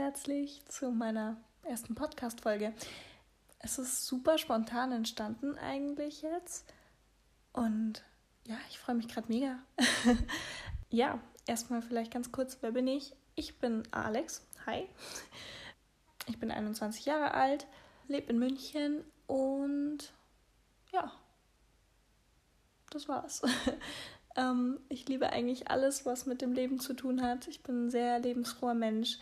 herzlich zu meiner ersten Podcast-Folge. Es ist super spontan entstanden, eigentlich jetzt. Und ja, ich freue mich gerade mega. ja, erstmal vielleicht ganz kurz: Wer bin ich? Ich bin Alex. Hi. Ich bin 21 Jahre alt, lebe in München und ja, das war's. ähm, ich liebe eigentlich alles, was mit dem Leben zu tun hat. Ich bin ein sehr lebensfroher Mensch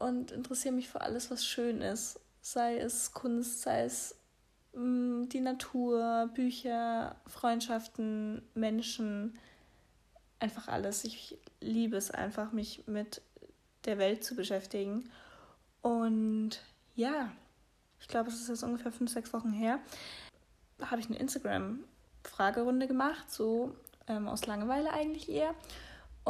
und interessiere mich für alles, was schön ist. Sei es Kunst, sei es mh, mm, die Natur, Bücher, Freundschaften, Menschen, einfach alles. Ich liebe es einfach, mich mit der Welt zu beschäftigen. Und ja, ich glaube, es ist jetzt ungefähr fünf, sechs Wochen her, habe ich eine Instagram-Fragerunde gemacht, so ähm, aus Langeweile eigentlich eher.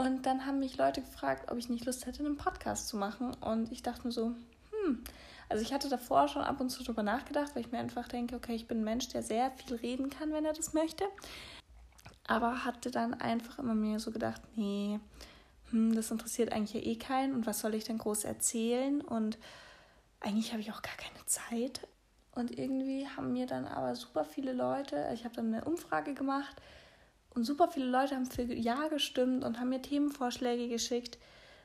Und dann haben mich Leute gefragt, ob ich nicht Lust hätte, einen Podcast zu machen. Und ich dachte mir so, hm, also ich hatte davor schon ab und zu darüber nachgedacht, weil ich mir einfach denke, okay, ich bin ein Mensch, der sehr viel reden kann, wenn er das möchte. Aber hatte dann einfach immer mir so gedacht, nee, hm, das interessiert eigentlich ja eh keinen und was soll ich denn groß erzählen? Und eigentlich habe ich auch gar keine Zeit. Und irgendwie haben mir dann aber super viele Leute, ich habe dann eine Umfrage gemacht und super viele Leute haben für Ja gestimmt und haben mir Themenvorschläge geschickt.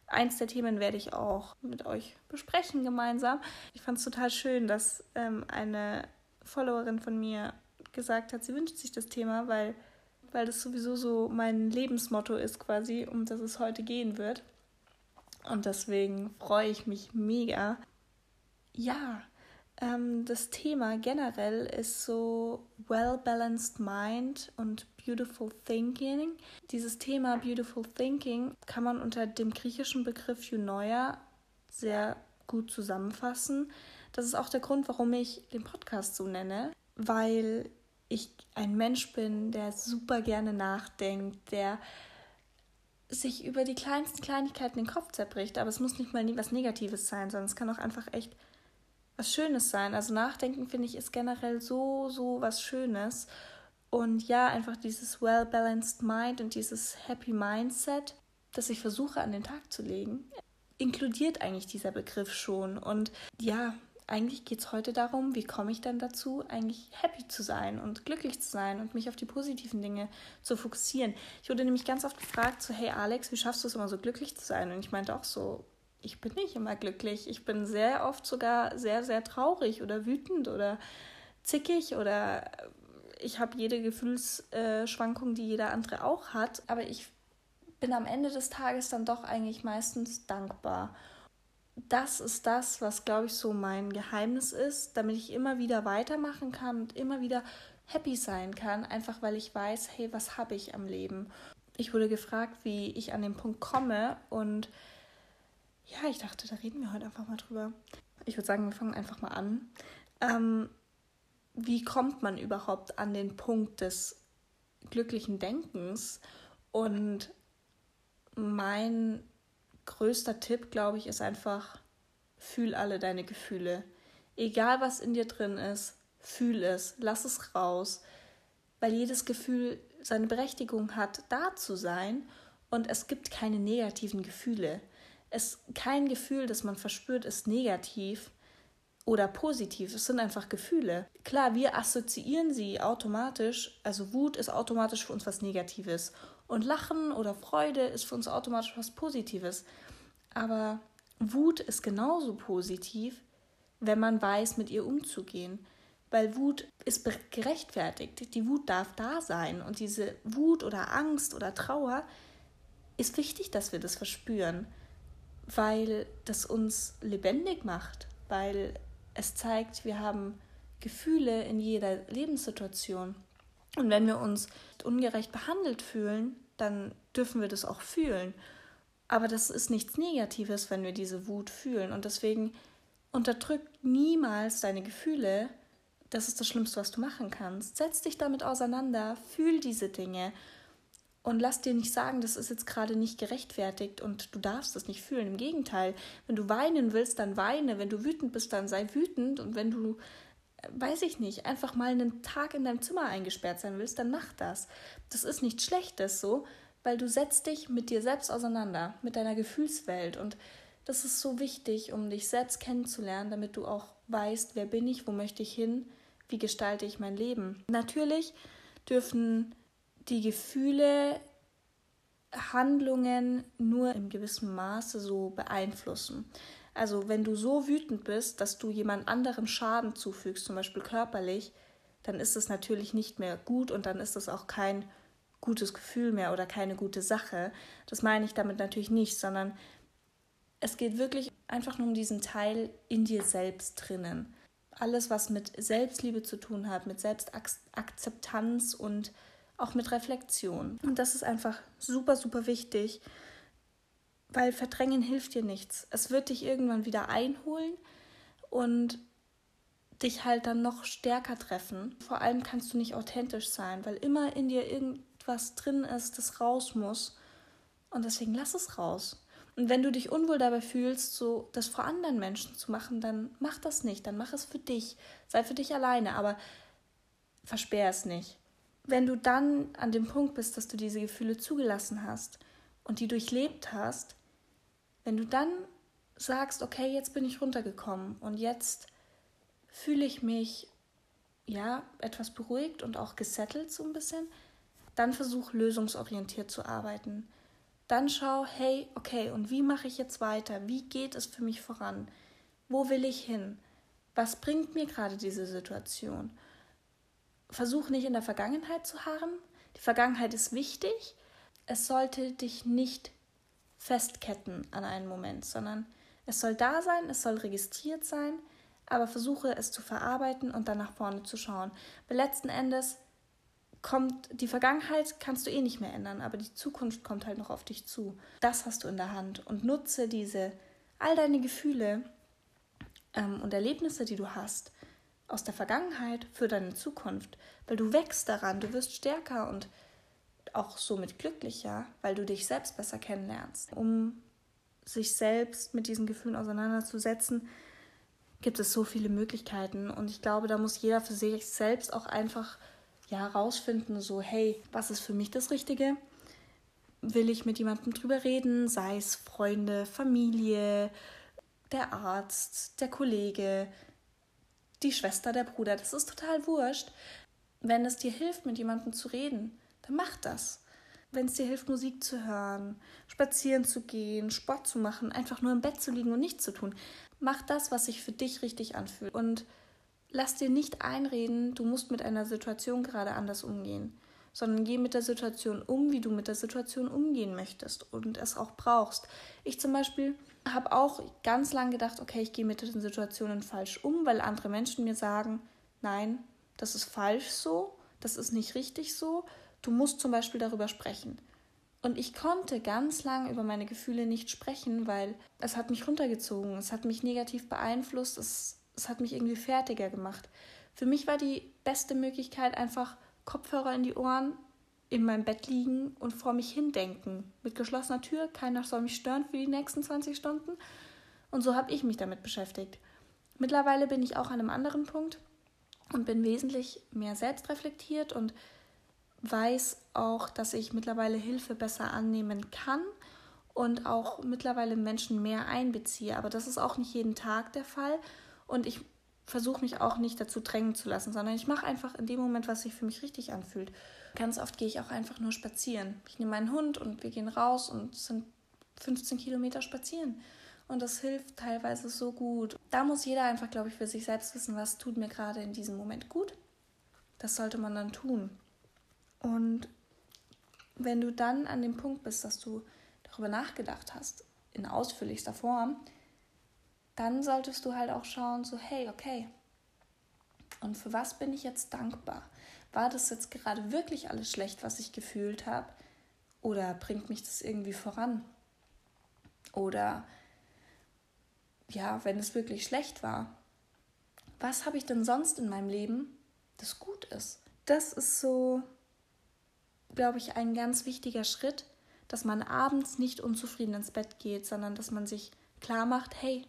Eins der Themen werde ich auch mit euch besprechen gemeinsam. Ich fand es total schön, dass ähm, eine Followerin von mir gesagt hat, sie wünscht sich das Thema, weil, weil das sowieso so mein Lebensmotto ist quasi, um das es heute gehen wird. Und deswegen freue ich mich mega, ja, ähm, das Thema generell ist so well-balanced mind und beautiful thinking. Dieses Thema beautiful thinking kann man unter dem griechischen Begriff Eunoia sehr gut zusammenfassen. Das ist auch der Grund, warum ich den Podcast so nenne, weil ich ein Mensch bin, der super gerne nachdenkt, der sich über die kleinsten Kleinigkeiten den Kopf zerbricht. Aber es muss nicht mal was Negatives sein, sondern es kann auch einfach echt was Schönes sein. Also Nachdenken finde ich ist generell so, so was Schönes. Und ja, einfach dieses well-balanced Mind und dieses Happy Mindset, das ich versuche an den Tag zu legen, inkludiert eigentlich dieser Begriff schon. Und ja, eigentlich geht es heute darum, wie komme ich dann dazu, eigentlich happy zu sein und glücklich zu sein und mich auf die positiven Dinge zu fokussieren. Ich wurde nämlich ganz oft gefragt, so, hey Alex, wie schaffst du es immer so glücklich zu sein? Und ich meinte auch so, ich bin nicht immer glücklich. Ich bin sehr oft sogar sehr, sehr traurig oder wütend oder zickig oder ich habe jede Gefühlsschwankung, die jeder andere auch hat. Aber ich bin am Ende des Tages dann doch eigentlich meistens dankbar. Das ist das, was, glaube ich, so mein Geheimnis ist, damit ich immer wieder weitermachen kann und immer wieder happy sein kann, einfach weil ich weiß, hey, was habe ich am Leben? Ich wurde gefragt, wie ich an den Punkt komme und ja, ich dachte, da reden wir heute einfach mal drüber. Ich würde sagen, wir fangen einfach mal an. Ähm, wie kommt man überhaupt an den Punkt des glücklichen Denkens? Und mein größter Tipp, glaube ich, ist einfach, fühl alle deine Gefühle. Egal was in dir drin ist, fühl es, lass es raus, weil jedes Gefühl seine Berechtigung hat, da zu sein und es gibt keine negativen Gefühle es kein Gefühl, das man verspürt, ist negativ oder positiv. Es sind einfach Gefühle. Klar, wir assoziieren sie automatisch. Also Wut ist automatisch für uns was Negatives. Und Lachen oder Freude ist für uns automatisch was Positives. Aber Wut ist genauso positiv, wenn man weiß, mit ihr umzugehen. Weil Wut ist gerechtfertigt. Die Wut darf da sein. Und diese Wut oder Angst oder Trauer ist wichtig, dass wir das verspüren weil das uns lebendig macht, weil es zeigt, wir haben Gefühle in jeder Lebenssituation. Und wenn wir uns ungerecht behandelt fühlen, dann dürfen wir das auch fühlen. Aber das ist nichts Negatives, wenn wir diese Wut fühlen. Und deswegen unterdrück niemals deine Gefühle. Das ist das Schlimmste, was du machen kannst. Setz dich damit auseinander, fühl diese Dinge und lass dir nicht sagen, das ist jetzt gerade nicht gerechtfertigt und du darfst das nicht fühlen. Im Gegenteil, wenn du weinen willst, dann weine. Wenn du wütend bist, dann sei wütend. Und wenn du, äh, weiß ich nicht, einfach mal einen Tag in deinem Zimmer eingesperrt sein willst, dann mach das. Das ist nichts Schlechtes so, weil du setzt dich mit dir selbst auseinander, mit deiner Gefühlswelt und das ist so wichtig, um dich selbst kennenzulernen, damit du auch weißt, wer bin ich, wo möchte ich hin, wie gestalte ich mein Leben. Natürlich dürfen die Gefühle Handlungen nur im gewissen Maße so beeinflussen. Also wenn du so wütend bist, dass du jemand anderem Schaden zufügst, zum Beispiel körperlich, dann ist es natürlich nicht mehr gut und dann ist es auch kein gutes Gefühl mehr oder keine gute Sache. Das meine ich damit natürlich nicht, sondern es geht wirklich einfach nur um diesen Teil in dir selbst drinnen. Alles, was mit Selbstliebe zu tun hat, mit Selbstakzeptanz und auch mit Reflexion. Und das ist einfach super, super wichtig, weil Verdrängen hilft dir nichts. Es wird dich irgendwann wieder einholen und dich halt dann noch stärker treffen. Vor allem kannst du nicht authentisch sein, weil immer in dir irgendwas drin ist, das raus muss. Und deswegen lass es raus. Und wenn du dich unwohl dabei fühlst, so das vor anderen Menschen zu machen, dann mach das nicht. Dann mach es für dich. Sei für dich alleine, aber versperr es nicht wenn du dann an dem Punkt bist, dass du diese Gefühle zugelassen hast und die durchlebt hast, wenn du dann sagst, okay, jetzt bin ich runtergekommen und jetzt fühle ich mich ja etwas beruhigt und auch gesettelt so ein bisschen, dann versuch lösungsorientiert zu arbeiten. Dann schau, hey, okay, und wie mache ich jetzt weiter? Wie geht es für mich voran? Wo will ich hin? Was bringt mir gerade diese Situation? Versuch nicht in der Vergangenheit zu harren. Die Vergangenheit ist wichtig. Es sollte dich nicht festketten an einen Moment, sondern es soll da sein, es soll registriert sein, aber versuche es zu verarbeiten und dann nach vorne zu schauen. Weil letzten Endes kommt die Vergangenheit kannst du eh nicht mehr ändern, aber die Zukunft kommt halt noch auf dich zu. Das hast du in der Hand und nutze diese all deine Gefühle ähm, und Erlebnisse, die du hast, aus der Vergangenheit für deine Zukunft, weil du wächst daran, du wirst stärker und auch somit glücklicher, weil du dich selbst besser kennenlernst. Um sich selbst mit diesen Gefühlen auseinanderzusetzen, gibt es so viele Möglichkeiten und ich glaube, da muss jeder für sich selbst auch einfach ja herausfinden, so hey, was ist für mich das Richtige? Will ich mit jemandem drüber reden, sei es Freunde, Familie, der Arzt, der Kollege, die Schwester, der Bruder, das ist total wurscht. Wenn es dir hilft, mit jemandem zu reden, dann mach das. Wenn es dir hilft, Musik zu hören, spazieren zu gehen, Sport zu machen, einfach nur im Bett zu liegen und nichts zu tun, mach das, was sich für dich richtig anfühlt. Und lass dir nicht einreden, du musst mit einer Situation gerade anders umgehen, sondern geh mit der Situation um, wie du mit der Situation umgehen möchtest und es auch brauchst. Ich zum Beispiel habe auch ganz lange gedacht, okay, ich gehe mit den Situationen falsch um, weil andere Menschen mir sagen, nein, das ist falsch so, das ist nicht richtig so, du musst zum Beispiel darüber sprechen. Und ich konnte ganz lange über meine Gefühle nicht sprechen, weil es hat mich runtergezogen, es hat mich negativ beeinflusst, es, es hat mich irgendwie fertiger gemacht. Für mich war die beste Möglichkeit einfach Kopfhörer in die Ohren, in meinem Bett liegen und vor mich hindenken. Mit geschlossener Tür, keiner soll mich stören für die nächsten 20 Stunden. Und so habe ich mich damit beschäftigt. Mittlerweile bin ich auch an einem anderen Punkt und bin wesentlich mehr selbstreflektiert und weiß auch, dass ich mittlerweile Hilfe besser annehmen kann und auch mittlerweile Menschen mehr einbeziehe. Aber das ist auch nicht jeden Tag der Fall. Und ich versuche mich auch nicht dazu drängen zu lassen, sondern ich mache einfach in dem Moment, was sich für mich richtig anfühlt. Ganz oft gehe ich auch einfach nur spazieren. Ich nehme meinen Hund und wir gehen raus und sind 15 Kilometer spazieren. Und das hilft teilweise so gut. Da muss jeder einfach, glaube ich, für sich selbst wissen, was tut mir gerade in diesem Moment gut. Das sollte man dann tun. Und wenn du dann an dem Punkt bist, dass du darüber nachgedacht hast, in ausführlichster Form, dann solltest du halt auch schauen, so, hey, okay, und für was bin ich jetzt dankbar? War das jetzt gerade wirklich alles schlecht, was ich gefühlt habe? Oder bringt mich das irgendwie voran? Oder ja, wenn es wirklich schlecht war, was habe ich denn sonst in meinem Leben, das gut ist? Das ist so, glaube ich, ein ganz wichtiger Schritt, dass man abends nicht unzufrieden ins Bett geht, sondern dass man sich klar macht, hey,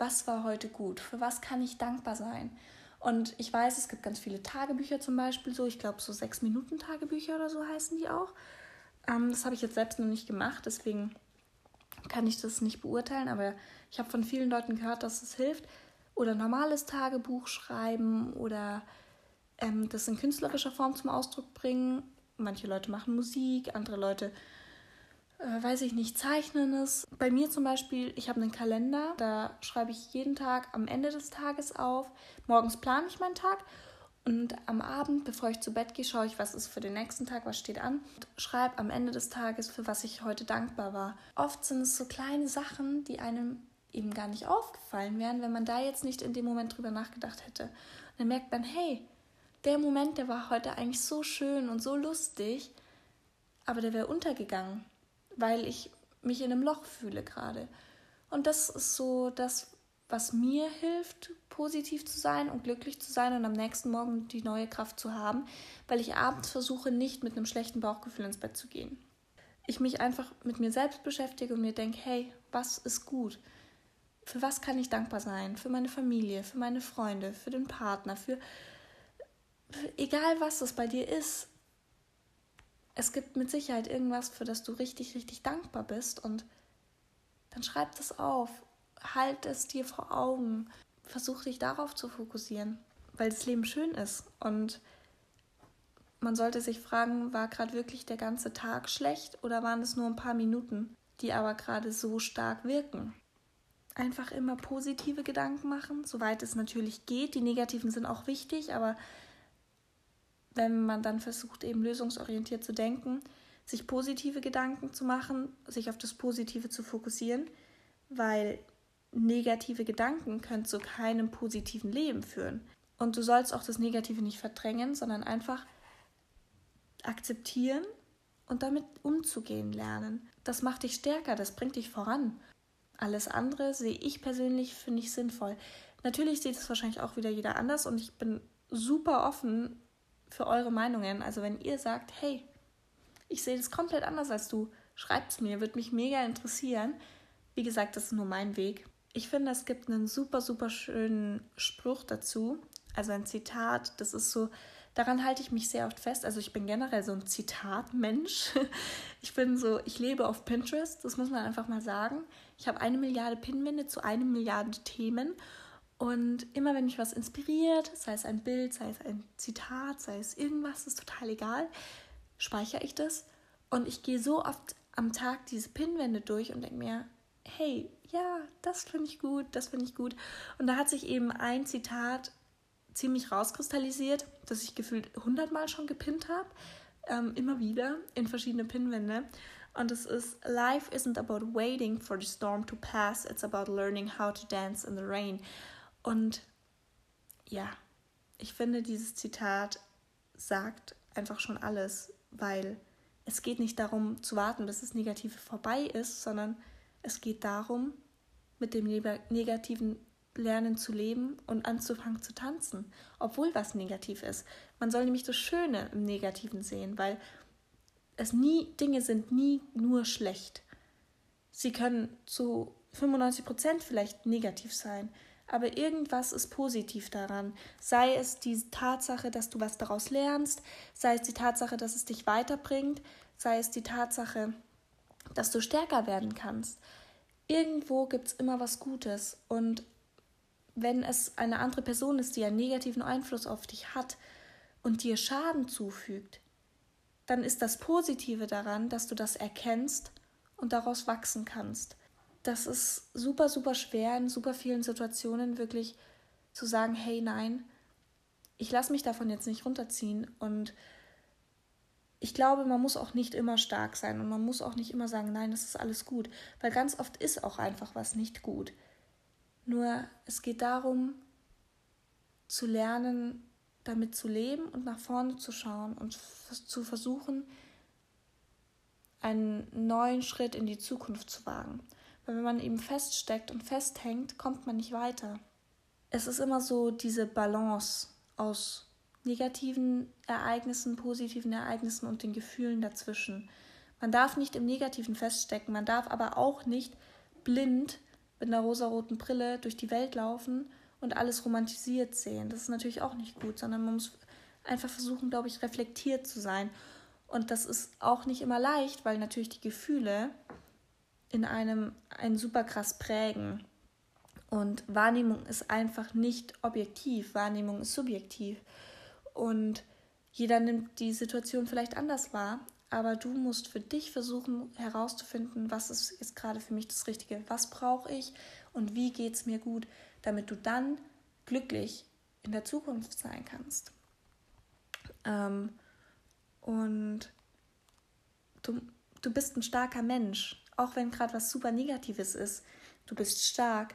was war heute gut, für was kann ich dankbar sein. Und ich weiß, es gibt ganz viele Tagebücher zum Beispiel, so ich glaube so sechs Minuten Tagebücher oder so heißen die auch. Ähm, das habe ich jetzt selbst noch nicht gemacht, deswegen kann ich das nicht beurteilen, aber ich habe von vielen Leuten gehört, dass es hilft. Oder normales Tagebuch schreiben oder ähm, das in künstlerischer Form zum Ausdruck bringen. Manche Leute machen Musik, andere Leute, äh, weiß ich nicht, zeichnen es. Bei mir zum Beispiel, ich habe einen Kalender, da schreibe ich jeden Tag am Ende des Tages auf. Morgens plane ich meinen Tag und am Abend, bevor ich zu Bett gehe, schaue ich, was ist für den nächsten Tag, was steht an. Und schreibe am Ende des Tages, für was ich heute dankbar war. Oft sind es so kleine Sachen, die einem eben gar nicht aufgefallen wären, wenn man da jetzt nicht in dem Moment drüber nachgedacht hätte. Und dann merkt man, hey, der Moment, der war heute eigentlich so schön und so lustig, aber der wäre untergegangen, weil ich mich in einem Loch fühle gerade. Und das ist so das, was mir hilft, positiv zu sein und glücklich zu sein und am nächsten Morgen die neue Kraft zu haben, weil ich abends versuche, nicht mit einem schlechten Bauchgefühl ins Bett zu gehen. Ich mich einfach mit mir selbst beschäftige und mir denke, hey, was ist gut? Für was kann ich dankbar sein? Für meine Familie, für meine Freunde, für den Partner, für, egal was es bei dir ist. Es gibt mit Sicherheit irgendwas, für das du richtig, richtig dankbar bist und dann schreib das auf halt es dir vor Augen. Versuch dich darauf zu fokussieren, weil das Leben schön ist. Und man sollte sich fragen, war gerade wirklich der ganze Tag schlecht oder waren es nur ein paar Minuten, die aber gerade so stark wirken? Einfach immer positive Gedanken machen, soweit es natürlich geht. Die negativen sind auch wichtig, aber wenn man dann versucht, eben lösungsorientiert zu denken, sich positive Gedanken zu machen, sich auf das Positive zu fokussieren, weil negative Gedanken können zu keinem positiven Leben führen. Und du sollst auch das Negative nicht verdrängen, sondern einfach akzeptieren und damit umzugehen lernen. Das macht dich stärker, das bringt dich voran. Alles andere sehe ich persönlich für nicht sinnvoll. Natürlich sieht es wahrscheinlich auch wieder jeder anders und ich bin super offen für eure Meinungen. Also wenn ihr sagt, hey, ich sehe das komplett anders als du, schreibt es mir, würde mich mega interessieren. Wie gesagt, das ist nur mein Weg. Ich finde, es gibt einen super, super schönen Spruch dazu. Also ein Zitat, das ist so, daran halte ich mich sehr oft fest. Also ich bin generell so ein Zitatmensch. Ich bin so, ich lebe auf Pinterest, das muss man einfach mal sagen. Ich habe eine Milliarde Pinwände zu einer Milliarde Themen. Und immer wenn mich was inspiriert, sei es ein Bild, sei es ein Zitat, sei es irgendwas, ist total egal, speichere ich das. Und ich gehe so oft am Tag diese Pinwände durch und denke mir, hey, ja, das finde ich gut, das finde ich gut. Und da hat sich eben ein Zitat ziemlich rauskristallisiert, das ich gefühlt hundertmal schon gepinnt habe, ähm, immer wieder in verschiedene Pinwände. Und es ist, Life isn't about waiting for the storm to pass, it's about learning how to dance in the rain. Und ja, ich finde, dieses Zitat sagt einfach schon alles, weil es geht nicht darum zu warten, bis das Negative vorbei ist, sondern es geht darum, mit dem negativen Lernen zu leben und anzufangen zu tanzen, obwohl was negativ ist. Man soll nämlich das Schöne im Negativen sehen, weil es nie, Dinge sind nie nur schlecht. Sie können zu 95 Prozent vielleicht negativ sein, aber irgendwas ist positiv daran. Sei es die Tatsache, dass du was daraus lernst, sei es die Tatsache, dass es dich weiterbringt, sei es die Tatsache, dass du stärker werden kannst irgendwo gibt es immer was Gutes. Und wenn es eine andere Person ist, die einen negativen Einfluss auf dich hat und dir Schaden zufügt, dann ist das Positive daran, dass du das erkennst und daraus wachsen kannst. Das ist super, super schwer in super vielen Situationen wirklich zu sagen, hey nein, ich lasse mich davon jetzt nicht runterziehen und ich glaube, man muss auch nicht immer stark sein und man muss auch nicht immer sagen, nein, das ist alles gut, weil ganz oft ist auch einfach was nicht gut. Nur es geht darum, zu lernen, damit zu leben und nach vorne zu schauen und zu versuchen, einen neuen Schritt in die Zukunft zu wagen. Weil wenn man eben feststeckt und festhängt, kommt man nicht weiter. Es ist immer so diese Balance aus negativen Ereignissen, positiven Ereignissen und den Gefühlen dazwischen. Man darf nicht im Negativen feststecken, man darf aber auch nicht blind mit einer rosaroten Brille durch die Welt laufen und alles romantisiert sehen. Das ist natürlich auch nicht gut, sondern man muss einfach versuchen, glaube ich, reflektiert zu sein. Und das ist auch nicht immer leicht, weil natürlich die Gefühle in einem einen super krass prägen. Und Wahrnehmung ist einfach nicht objektiv, Wahrnehmung ist subjektiv. Und jeder nimmt die Situation vielleicht anders wahr, aber du musst für dich versuchen herauszufinden, was ist jetzt gerade für mich das Richtige, was brauche ich und wie geht es mir gut, damit du dann glücklich in der Zukunft sein kannst. Ähm, und du, du bist ein starker Mensch, auch wenn gerade was super Negatives ist. Du bist stark,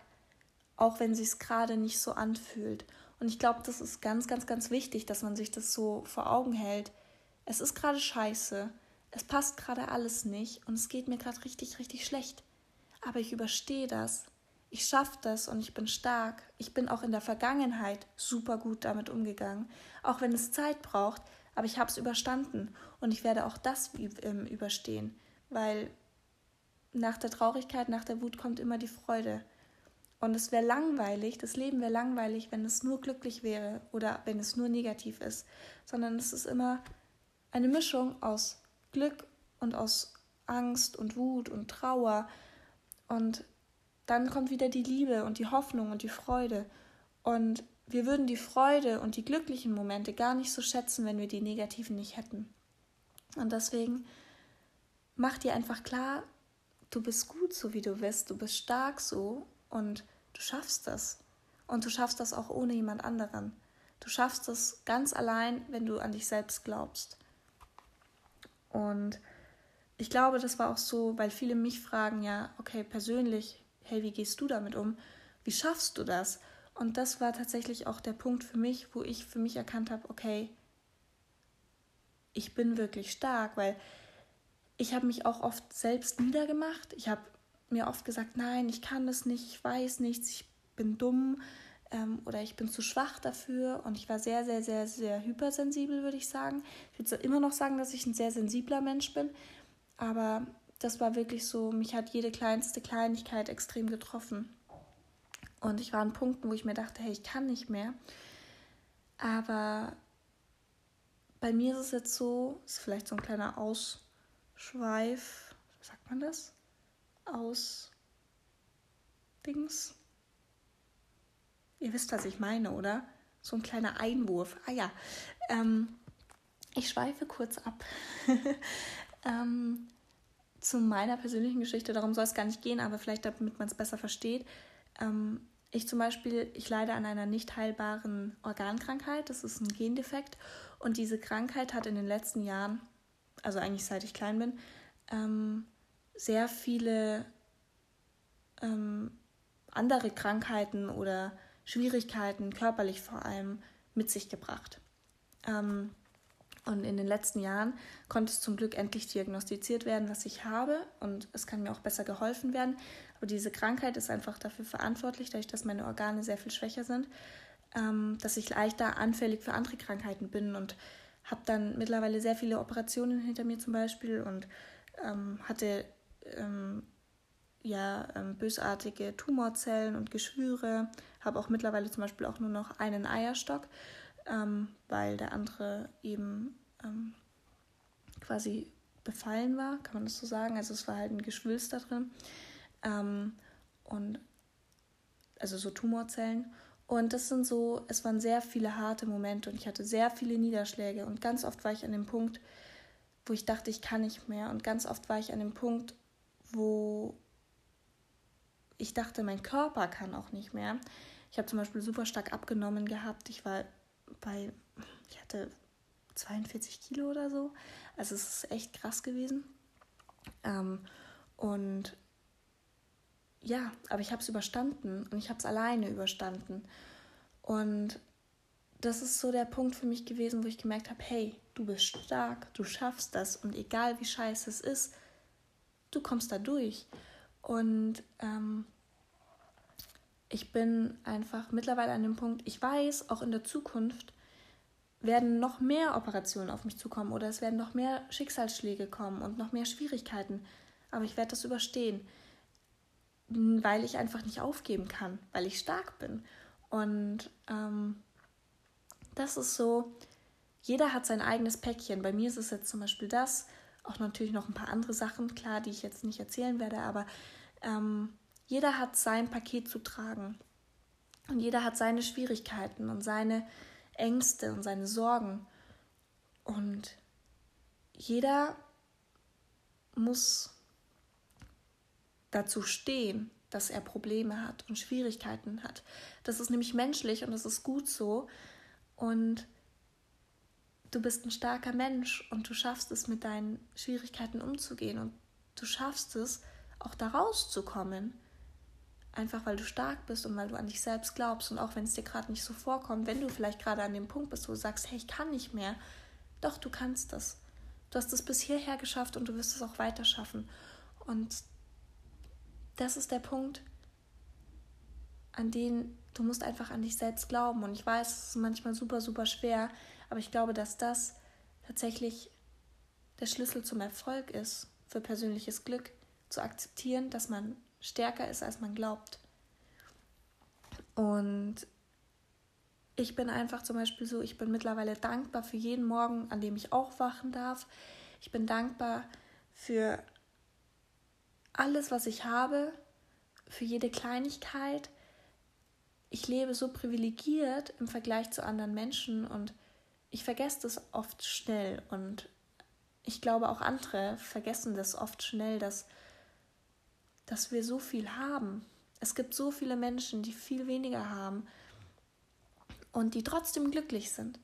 auch wenn sich gerade nicht so anfühlt. Und ich glaube, das ist ganz, ganz, ganz wichtig, dass man sich das so vor Augen hält. Es ist gerade scheiße, es passt gerade alles nicht und es geht mir gerade richtig, richtig schlecht. Aber ich überstehe das. Ich schaffe das und ich bin stark. Ich bin auch in der Vergangenheit super gut damit umgegangen, auch wenn es Zeit braucht, aber ich habe es überstanden und ich werde auch das ähm, überstehen, weil nach der Traurigkeit, nach der Wut kommt immer die Freude. Und es wäre langweilig, das Leben wäre langweilig, wenn es nur glücklich wäre oder wenn es nur negativ ist, sondern es ist immer eine Mischung aus Glück und aus Angst und Wut und Trauer. Und dann kommt wieder die Liebe und die Hoffnung und die Freude. Und wir würden die Freude und die glücklichen Momente gar nicht so schätzen, wenn wir die negativen nicht hätten. Und deswegen mach dir einfach klar, du bist gut so, wie du bist, du bist stark so und du schaffst das. Und du schaffst das auch ohne jemand anderen. Du schaffst das ganz allein, wenn du an dich selbst glaubst. Und ich glaube, das war auch so, weil viele mich fragen, ja, okay, persönlich, hey, wie gehst du damit um? Wie schaffst du das? Und das war tatsächlich auch der Punkt für mich, wo ich für mich erkannt habe, okay, ich bin wirklich stark, weil ich habe mich auch oft selbst niedergemacht. Ich habe mir oft gesagt, nein, ich kann das nicht, ich weiß nichts, ich bin dumm ähm, oder ich bin zu schwach dafür. Und ich war sehr, sehr, sehr, sehr hypersensibel, würde ich sagen. Ich würde immer noch sagen, dass ich ein sehr sensibler Mensch bin, aber das war wirklich so, mich hat jede kleinste Kleinigkeit extrem getroffen. Und ich war an Punkten, wo ich mir dachte, hey, ich kann nicht mehr. Aber bei mir ist es jetzt so, ist vielleicht so ein kleiner Ausschweif, wie sagt man das? Aus Dings. Ihr wisst, was ich meine, oder? So ein kleiner Einwurf. Ah ja. Ähm, ich schweife kurz ab. ähm, zu meiner persönlichen Geschichte, darum soll es gar nicht gehen, aber vielleicht damit man es besser versteht. Ähm, ich zum Beispiel, ich leide an einer nicht heilbaren Organkrankheit, das ist ein Gendefekt und diese Krankheit hat in den letzten Jahren, also eigentlich seit ich klein bin, ähm, sehr viele ähm, andere Krankheiten oder Schwierigkeiten, körperlich vor allem, mit sich gebracht. Ähm, und in den letzten Jahren konnte es zum Glück endlich diagnostiziert werden, was ich habe. Und es kann mir auch besser geholfen werden. Aber diese Krankheit ist einfach dafür verantwortlich, dadurch, dass meine Organe sehr viel schwächer sind, ähm, dass ich leichter anfällig für andere Krankheiten bin. Und habe dann mittlerweile sehr viele Operationen hinter mir zum Beispiel und ähm, hatte ähm, ja, ähm, bösartige Tumorzellen und Geschwüre. Habe auch mittlerweile zum Beispiel auch nur noch einen Eierstock ähm, weil der andere eben ähm, quasi befallen war, kann man das so sagen. Also es war halt ein Geschwülst da drin. Ähm, und also so Tumorzellen. Und das sind so, es waren sehr viele harte Momente und ich hatte sehr viele Niederschläge. Und ganz oft war ich an dem Punkt, wo ich dachte, ich kann nicht mehr. Und ganz oft war ich an dem Punkt, wo ich dachte, mein Körper kann auch nicht mehr. Ich habe zum Beispiel super stark abgenommen gehabt. Ich war bei, ich hatte 42 Kilo oder so. Also es ist echt krass gewesen. Ähm, und ja, aber ich habe es überstanden und ich habe es alleine überstanden. Und das ist so der Punkt für mich gewesen, wo ich gemerkt habe, hey, du bist stark, du schaffst das und egal wie scheiße es ist, du kommst da durch. Und ähm, ich bin einfach mittlerweile an dem Punkt, ich weiß, auch in der Zukunft werden noch mehr Operationen auf mich zukommen oder es werden noch mehr Schicksalsschläge kommen und noch mehr Schwierigkeiten. Aber ich werde das überstehen, weil ich einfach nicht aufgeben kann, weil ich stark bin. Und ähm, das ist so, jeder hat sein eigenes Päckchen. Bei mir ist es jetzt zum Beispiel das, auch natürlich noch ein paar andere Sachen, klar, die ich jetzt nicht erzählen werde, aber ähm, jeder hat sein Paket zu tragen. Und jeder hat seine Schwierigkeiten und seine Ängste und seine Sorgen. Und jeder muss dazu stehen, dass er Probleme hat und Schwierigkeiten hat. Das ist nämlich menschlich und das ist gut so. Und du bist ein starker Mensch und du schaffst es, mit deinen Schwierigkeiten umzugehen und du schaffst es, auch da rauszukommen. Einfach weil du stark bist und weil du an dich selbst glaubst und auch wenn es dir gerade nicht so vorkommt, wenn du vielleicht gerade an dem Punkt bist, wo du sagst, hey, ich kann nicht mehr, doch, du kannst das. Du hast es bis hierher geschafft und du wirst es auch weiter schaffen. Und das ist der Punkt, an den du musst einfach an dich selbst glauben. Und ich weiß, es ist manchmal super, super schwer, aber ich glaube, dass das tatsächlich der Schlüssel zum Erfolg ist, für persönliches Glück, zu akzeptieren, dass man stärker ist, als man glaubt. Und ich bin einfach zum Beispiel so, ich bin mittlerweile dankbar für jeden Morgen, an dem ich aufwachen darf. Ich bin dankbar für alles, was ich habe, für jede Kleinigkeit. Ich lebe so privilegiert im Vergleich zu anderen Menschen und ich vergesse das oft schnell und ich glaube auch andere vergessen das oft schnell, dass, dass wir so viel haben. Es gibt so viele Menschen, die viel weniger haben und die trotzdem glücklich sind,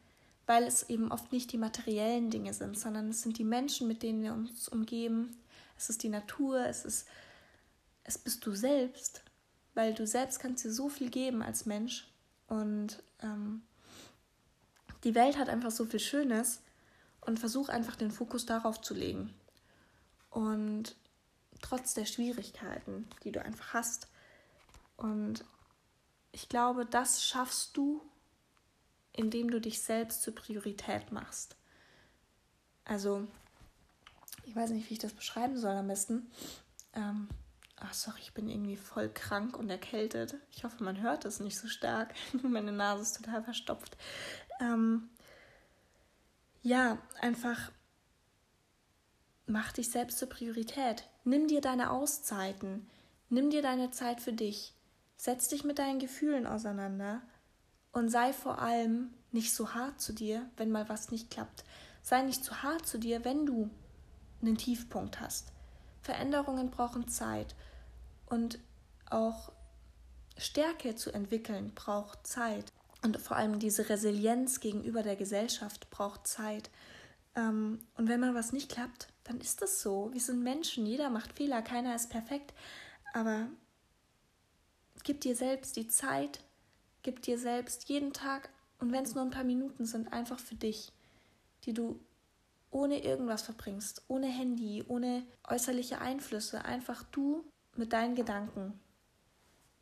weil es eben oft nicht die materiellen Dinge sind, sondern es sind die Menschen, mit denen wir uns umgeben. Es ist die Natur, es ist es bist du selbst, weil du selbst kannst dir so viel geben als Mensch und ähm, die Welt hat einfach so viel Schönes und versuch einfach den Fokus darauf zu legen. Und trotz der Schwierigkeiten, die du einfach hast. Und ich glaube, das schaffst du, indem du dich selbst zur Priorität machst. Also, ich weiß nicht, wie ich das beschreiben soll am besten. Ähm, ach sorry, ich bin irgendwie voll krank und erkältet. Ich hoffe, man hört es nicht so stark. Meine Nase ist total verstopft. Ähm, ja, einfach mach dich selbst zur Priorität. Nimm dir deine Auszeiten. Nimm dir deine Zeit für dich. Setz dich mit deinen Gefühlen auseinander und sei vor allem nicht so hart zu dir, wenn mal was nicht klappt. Sei nicht zu hart zu dir, wenn du einen Tiefpunkt hast. Veränderungen brauchen Zeit und auch Stärke zu entwickeln braucht Zeit. Und vor allem diese Resilienz gegenüber der Gesellschaft braucht Zeit. Ähm, und wenn mal was nicht klappt, dann ist das so. Wir sind Menschen, jeder macht Fehler, keiner ist perfekt. Aber gib dir selbst die Zeit, gib dir selbst jeden Tag, und wenn es nur ein paar Minuten sind, einfach für dich, die du ohne irgendwas verbringst, ohne Handy, ohne äußerliche Einflüsse, einfach du mit deinen Gedanken.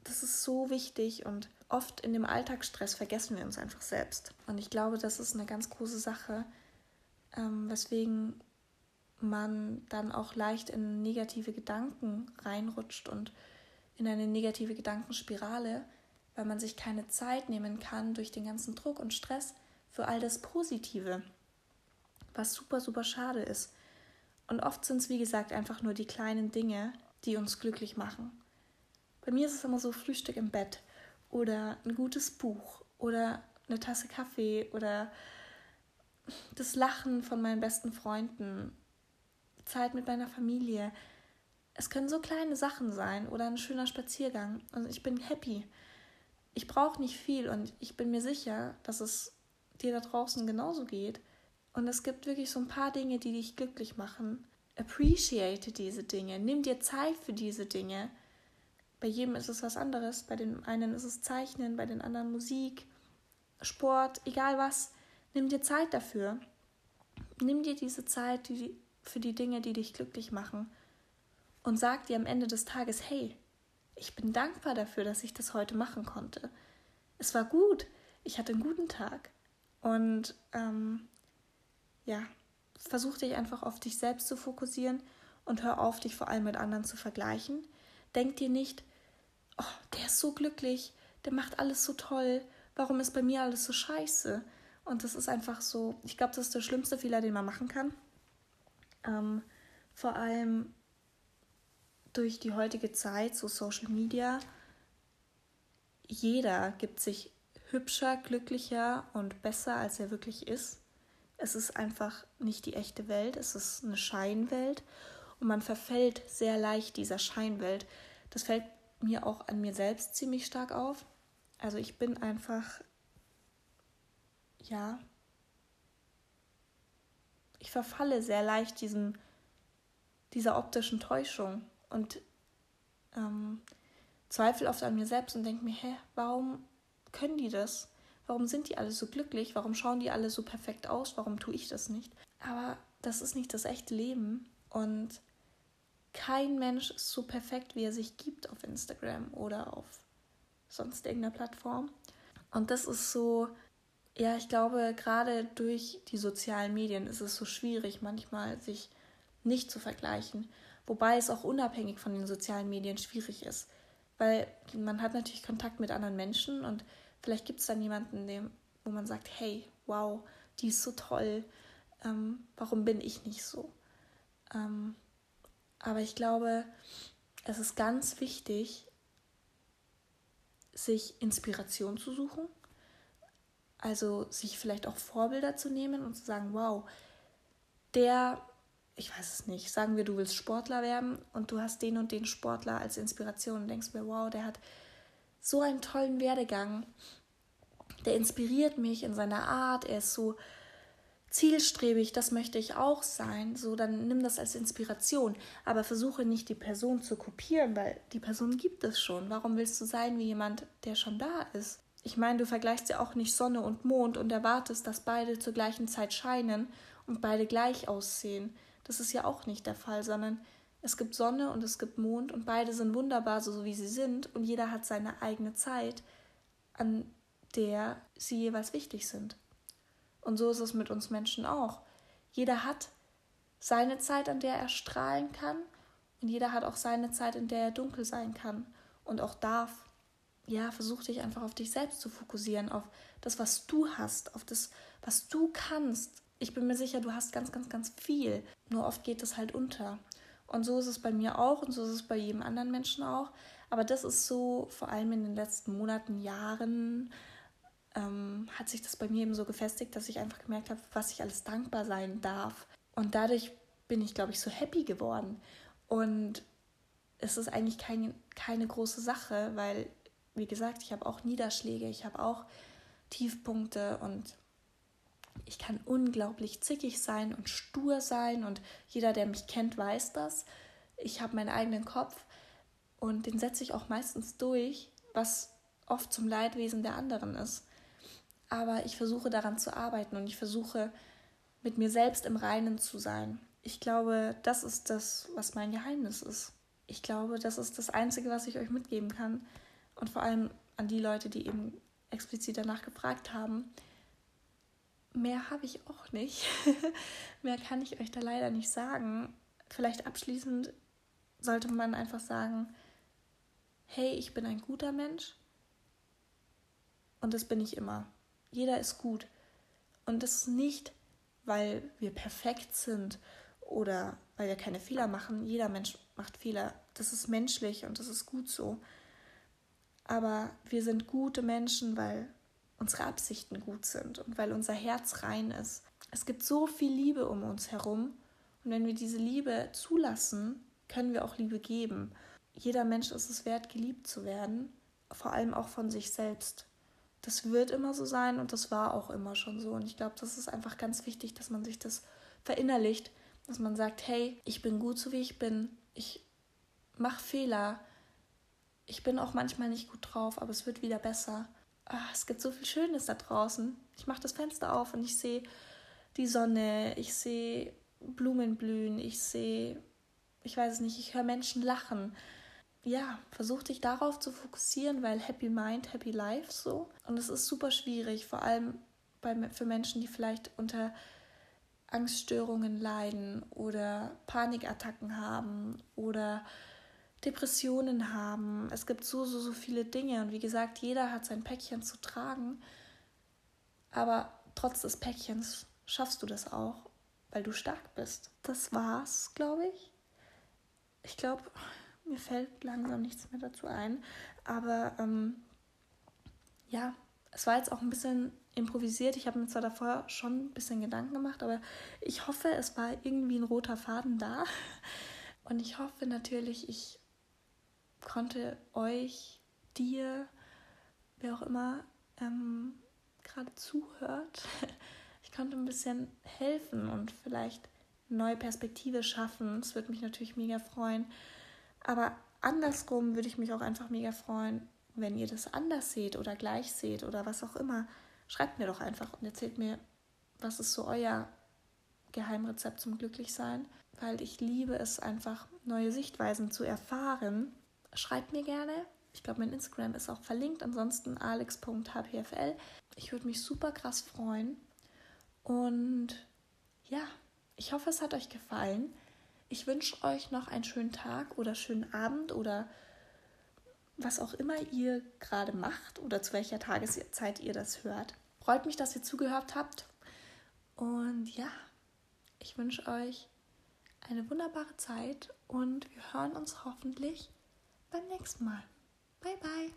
Das ist so wichtig und oft in dem Alltagsstress vergessen wir uns einfach selbst. Und ich glaube, das ist eine ganz große Sache, ähm, weswegen man dann auch leicht in negative Gedanken reinrutscht und in eine negative Gedankenspirale, weil man sich keine Zeit nehmen kann durch den ganzen Druck und Stress für all das Positive, was super, super schade ist. Und oft sind es, wie gesagt, einfach nur die kleinen Dinge, die uns glücklich machen. Bei mir ist es immer so Frühstück im Bett oder ein gutes Buch oder eine Tasse Kaffee oder das Lachen von meinen besten Freunden, Zeit mit meiner Familie. Es können so kleine Sachen sein oder ein schöner Spaziergang und ich bin happy. Ich brauche nicht viel und ich bin mir sicher, dass es dir da draußen genauso geht. Und es gibt wirklich so ein paar Dinge, die dich glücklich machen appreciate diese Dinge, nimm dir Zeit für diese Dinge. Bei jedem ist es was anderes. Bei den einen ist es Zeichnen, bei den anderen Musik, Sport, egal was. Nimm dir Zeit dafür. Nimm dir diese Zeit die, für die Dinge, die dich glücklich machen. Und sag dir am Ende des Tages, hey, ich bin dankbar dafür, dass ich das heute machen konnte. Es war gut. Ich hatte einen guten Tag. Und ähm, ja, versuch dich einfach auf dich selbst zu fokussieren und hör auf, dich vor allem mit anderen zu vergleichen. Denk dir nicht, oh, der ist so glücklich, der macht alles so toll, warum ist bei mir alles so scheiße? Und das ist einfach so, ich glaube, das ist der schlimmste Fehler, den man machen kann. Ähm, vor allem durch die heutige Zeit, so Social Media, jeder gibt sich hübscher, glücklicher und besser, als er wirklich ist. Es ist einfach nicht die echte Welt, es ist eine Scheinwelt und man verfällt sehr leicht dieser Scheinwelt. Das fällt mir auch an mir selbst ziemlich stark auf. Also ich bin einfach, ja, ich verfalle sehr leicht diesem, dieser optischen Täuschung und ähm, zweifle oft an mir selbst und denke mir, hä, warum können die das? Warum sind die alle so glücklich? Warum schauen die alle so perfekt aus? Warum tue ich das nicht? Aber das ist nicht das echte Leben und kein Mensch ist so perfekt, wie er sich gibt auf Instagram oder auf sonst irgendeiner Plattform. Und das ist so, ja, ich glaube, gerade durch die sozialen Medien ist es so schwierig, manchmal sich nicht zu vergleichen. Wobei es auch unabhängig von den sozialen Medien schwierig ist. Weil man hat natürlich Kontakt mit anderen Menschen und vielleicht gibt es dann jemanden, dem, wo man sagt, hey, wow, die ist so toll, ähm, warum bin ich nicht so? Ähm, aber ich glaube, es ist ganz wichtig, sich Inspiration zu suchen. Also sich vielleicht auch Vorbilder zu nehmen und zu sagen, wow, der ich weiß es nicht, sagen wir, du willst Sportler werden und du hast den und den Sportler als Inspiration und denkst mir, wow, der hat so einen tollen Werdegang, der inspiriert mich in seiner Art, er ist so zielstrebig, das möchte ich auch sein, so dann nimm das als Inspiration, aber versuche nicht die Person zu kopieren, weil die Person gibt es schon. Warum willst du sein wie jemand, der schon da ist? Ich meine, du vergleichst ja auch nicht Sonne und Mond und erwartest, dass beide zur gleichen Zeit scheinen und beide gleich aussehen. Das ist ja auch nicht der Fall, sondern es gibt Sonne und es gibt Mond und beide sind wunderbar, so wie sie sind und jeder hat seine eigene Zeit, an der sie jeweils wichtig sind. Und so ist es mit uns Menschen auch. Jeder hat seine Zeit, an der er strahlen kann und jeder hat auch seine Zeit, in der er dunkel sein kann und auch darf. Ja, versuch dich einfach auf dich selbst zu fokussieren, auf das, was du hast, auf das, was du kannst ich bin mir sicher, du hast ganz, ganz, ganz viel. Nur oft geht es halt unter. Und so ist es bei mir auch und so ist es bei jedem anderen Menschen auch. Aber das ist so, vor allem in den letzten Monaten, Jahren, ähm, hat sich das bei mir eben so gefestigt, dass ich einfach gemerkt habe, was ich alles dankbar sein darf. Und dadurch bin ich, glaube ich, so happy geworden. Und es ist eigentlich kein, keine große Sache, weil, wie gesagt, ich habe auch Niederschläge, ich habe auch Tiefpunkte und ich kann unglaublich zickig sein und stur sein und jeder, der mich kennt, weiß das. Ich habe meinen eigenen Kopf und den setze ich auch meistens durch, was oft zum Leidwesen der anderen ist. Aber ich versuche daran zu arbeiten und ich versuche mit mir selbst im Reinen zu sein. Ich glaube, das ist das, was mein Geheimnis ist. Ich glaube, das ist das Einzige, was ich euch mitgeben kann. Und vor allem an die Leute, die eben explizit danach gefragt haben mehr habe ich auch nicht. mehr kann ich euch da leider nicht sagen. Vielleicht abschließend sollte man einfach sagen, hey, ich bin ein guter Mensch und das bin ich immer. Jeder ist gut. Und das ist nicht, weil wir perfekt sind oder weil wir keine Fehler machen. Jeder Mensch macht Fehler. Das ist menschlich und das ist gut so. Aber wir sind gute Menschen, weil unsere Absichten gut sind und weil unser Herz rein ist. Es gibt so viel Liebe um uns herum und wenn wir diese Liebe zulassen, können wir auch Liebe geben. Jeder Mensch ist es wert, geliebt zu werden, vor allem auch von sich selbst. Das wird immer so sein und das war auch immer schon so. Und ich glaube, das ist einfach ganz wichtig, dass man sich das verinnerlicht, dass man sagt, hey, ich bin gut so wie ich bin, ich mache Fehler, ich bin auch manchmal nicht gut drauf, aber es wird wieder besser ach, es gibt so viel Schönes da draußen. Ich mache das Fenster auf und ich sehe die Sonne, ich sehe Blumen blühen, ich sehe, ich weiß es nicht, ich höre Menschen lachen. Ja, versuch dich darauf zu fokussieren, weil Happy Mind, Happy Life so. Und es ist super schwierig, vor allem bei, für Menschen, die vielleicht unter Angststörungen leiden oder Panikattacken haben oder Depressionen haben. Es gibt so, so, so viele Dinge. Und wie gesagt, jeder hat sein Päckchen zu tragen. Aber trotz des Päckchens schaffst du das auch, weil du stark bist. Das war's, glaube ich. Ich glaube, mir fällt langsam nichts mehr dazu ein. Aber ähm, ja, es war jetzt auch ein bisschen improvisiert. Ich habe mir zwar davor schon ein bisschen Gedanken gemacht, aber ich hoffe, es war irgendwie ein roter Faden da. Und ich hoffe natürlich, ich konnte euch, dir, wer auch immer ähm, gerade zuhört, ich konnte ein bisschen helfen und vielleicht neue Perspektive schaffen. Es würde mich natürlich mega freuen. Aber andersrum würde ich mich auch einfach mega freuen, wenn ihr das anders seht oder gleich seht oder was auch immer. Schreibt mir doch einfach und erzählt mir, was ist so euer Geheimrezept zum Glücklichsein, weil ich liebe es einfach, neue Sichtweisen zu erfahren. Schreibt mir gerne. Ich glaube, mein Instagram ist auch verlinkt. Ansonsten alex.hpfl. Ich würde mich super krass freuen. Und ja, ich hoffe, es hat euch gefallen. Ich wünsche euch noch einen schönen Tag oder schönen Abend oder was auch immer ihr gerade macht oder zu welcher Tageszeit ihr das hört. Freut mich, dass ihr zugehört habt. Und ja, ich wünsche euch eine wunderbare Zeit und wir hören uns hoffentlich beim nächsten Mal. Bye bye.